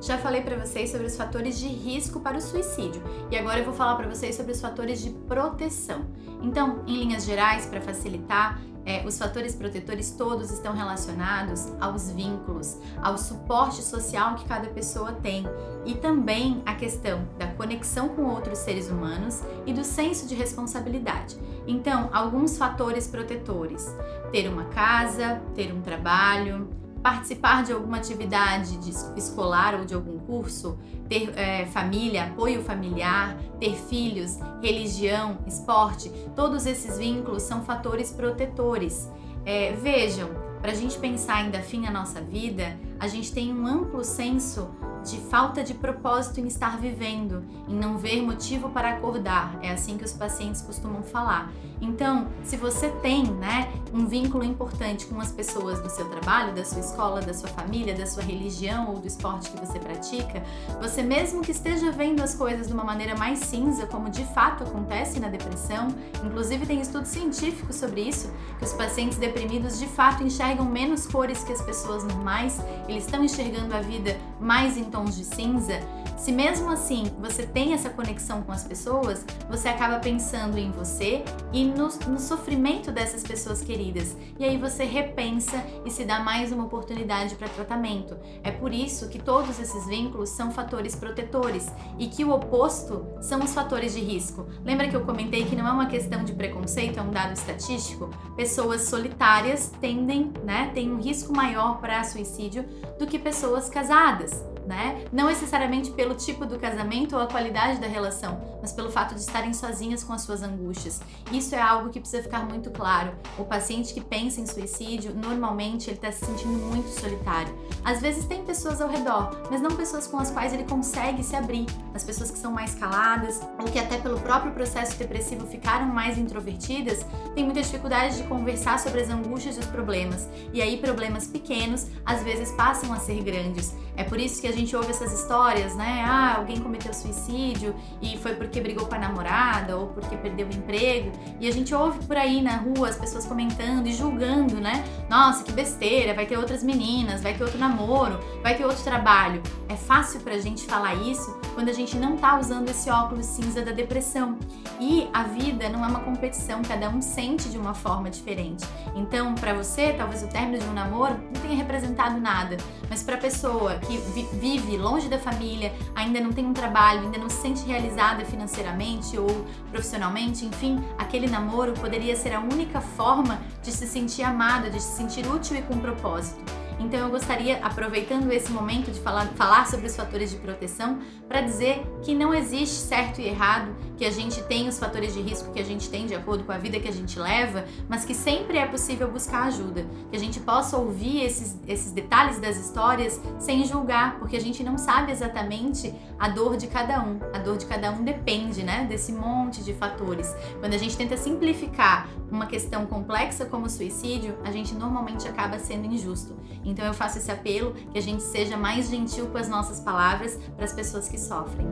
Já falei para vocês sobre os fatores de risco para o suicídio e agora eu vou falar para vocês sobre os fatores de proteção. Então, em linhas gerais, para facilitar, é, os fatores protetores todos estão relacionados aos vínculos, ao suporte social que cada pessoa tem e também a questão da conexão com outros seres humanos e do senso de responsabilidade. Então, alguns fatores protetores: ter uma casa, ter um trabalho, participar de alguma atividade de escolar ou de algum curso, ter é, família, apoio familiar, ter filhos, religião, esporte, todos esses vínculos são fatores protetores. É, vejam, para a gente pensar ainda fim a nossa vida, a gente tem um amplo senso de falta de propósito em estar vivendo, em não ver motivo para acordar. É assim que os pacientes costumam falar. Então, se você tem, né, um vínculo importante com as pessoas do seu trabalho, da sua escola, da sua família, da sua religião ou do esporte que você pratica, você mesmo que esteja vendo as coisas de uma maneira mais cinza, como de fato acontece na depressão, inclusive tem estudos científicos sobre isso, que os pacientes deprimidos de fato enxergam menos cores que as pessoas normais, eles estão enxergando a vida mais em tons de cinza, se mesmo assim você tem essa conexão com as pessoas, você acaba pensando em você e no, no, sofrimento dessas pessoas queridas. E aí você repensa e se dá mais uma oportunidade para tratamento. É por isso que todos esses vínculos são fatores protetores e que o oposto são os fatores de risco. Lembra que eu comentei que não é uma questão de preconceito, é um dado estatístico? Pessoas solitárias tendem, né, têm um risco maior para suicídio do que pessoas casadas né? Não necessariamente pelo tipo do casamento ou a qualidade da relação, mas pelo fato de estarem sozinhas com as suas angústias. Isso é algo que precisa ficar muito claro. O paciente que pensa em suicídio, normalmente ele está se sentindo muito solitário. Às vezes tem pessoas ao redor, mas não pessoas com as quais ele consegue se abrir. As pessoas que são mais caladas ou que até pelo próprio processo depressivo ficaram mais introvertidas, têm muita dificuldade de conversar sobre as angústias e os problemas. E aí problemas pequenos às vezes passam a ser grandes. É por isso que a gente ouve essas histórias, né? Ah, alguém cometeu suicídio e foi porque brigou com a namorada ou porque perdeu o emprego. E a gente ouve por aí na rua as pessoas comentando e julgando, né? Nossa, que besteira, vai ter outras meninas, vai ter outro namoro, vai ter outro trabalho. É fácil pra gente falar isso quando a gente não tá usando esse óculos cinza da depressão. E a vida não é uma competição, cada um sente de uma forma diferente. Então, para você, talvez o término de um namoro não tenha representado nada, mas para pessoa que vive longe da família, ainda não tem um trabalho, ainda não se sente realizada financeiramente ou profissionalmente, enfim, aquele namoro poderia ser a única forma de se sentir amada, de se sentir útil e com propósito. Então eu gostaria, aproveitando esse momento de falar, falar sobre os fatores de proteção, para dizer que não existe certo e errado, que a gente tem os fatores de risco que a gente tem de acordo com a vida que a gente leva, mas que sempre é possível buscar ajuda, que a gente possa ouvir esses, esses detalhes das histórias sem julgar, porque a gente não sabe exatamente a dor de cada um. A dor de cada um depende, né, desse monte de fatores. Quando a gente tenta simplificar uma questão complexa como o suicídio, a gente normalmente acaba sendo injusto. Então eu faço esse apelo que a gente seja mais gentil com as nossas palavras para as pessoas que sofrem.